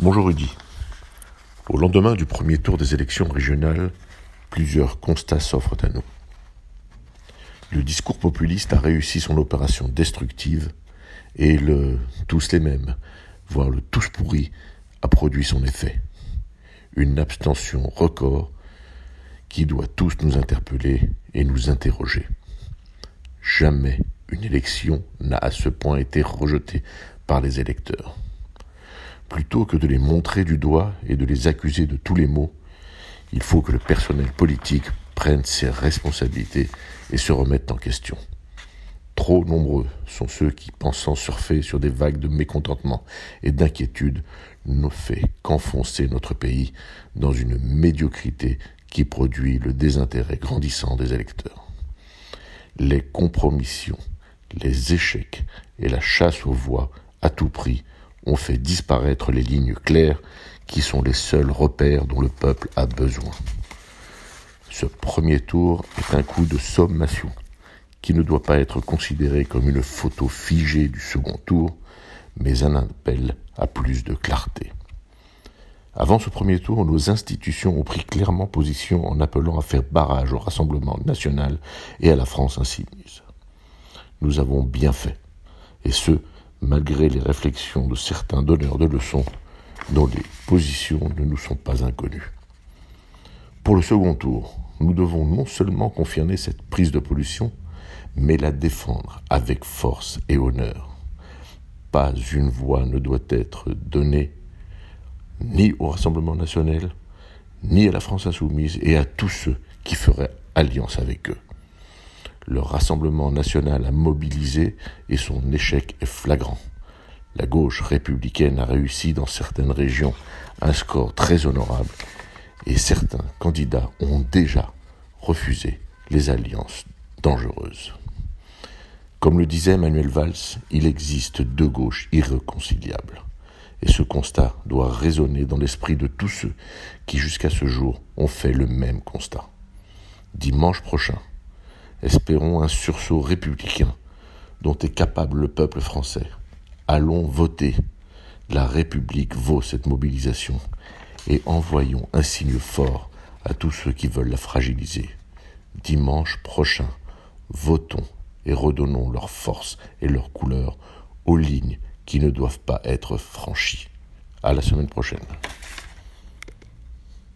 Bonjour Rudy. Au lendemain du premier tour des élections régionales, plusieurs constats s'offrent à nous. Le discours populiste a réussi son opération destructive et le tous les mêmes, voire le tous pourri, a produit son effet. Une abstention record qui doit tous nous interpeller et nous interroger. Jamais une élection n'a à ce point été rejetée par les électeurs plutôt que de les montrer du doigt et de les accuser de tous les maux, il faut que le personnel politique prenne ses responsabilités et se remette en question. Trop nombreux sont ceux qui, pensant surfer sur des vagues de mécontentement et d'inquiétude, ne fait qu'enfoncer notre pays dans une médiocrité qui produit le désintérêt grandissant des électeurs. Les compromissions, les échecs et la chasse aux voix à tout prix ont fait disparaître les lignes claires qui sont les seuls repères dont le peuple a besoin. Ce premier tour est un coup de sommation qui ne doit pas être considéré comme une photo figée du second tour, mais un appel à plus de clarté. Avant ce premier tour, nos institutions ont pris clairement position en appelant à faire barrage au Rassemblement national et à la France insoumise. Nous avons bien fait, et ce, malgré les réflexions de certains donneurs de leçons dont les positions ne nous sont pas inconnues. Pour le second tour, nous devons non seulement confirmer cette prise de pollution, mais la défendre avec force et honneur. Pas une voix ne doit être donnée ni au Rassemblement national, ni à la France insoumise et à tous ceux qui feraient alliance avec eux. Le Rassemblement national a mobilisé et son échec est flagrant. La gauche républicaine a réussi dans certaines régions un score très honorable et certains candidats ont déjà refusé les alliances dangereuses. Comme le disait Manuel Valls, il existe deux gauches irréconciliables. Et ce constat doit résonner dans l'esprit de tous ceux qui jusqu'à ce jour ont fait le même constat. Dimanche prochain, Espérons un sursaut républicain dont est capable le peuple français. Allons voter. La République vaut cette mobilisation et envoyons un signe fort à tous ceux qui veulent la fragiliser. Dimanche prochain, votons et redonnons leur force et leur couleur aux lignes qui ne doivent pas être franchies. À la semaine prochaine.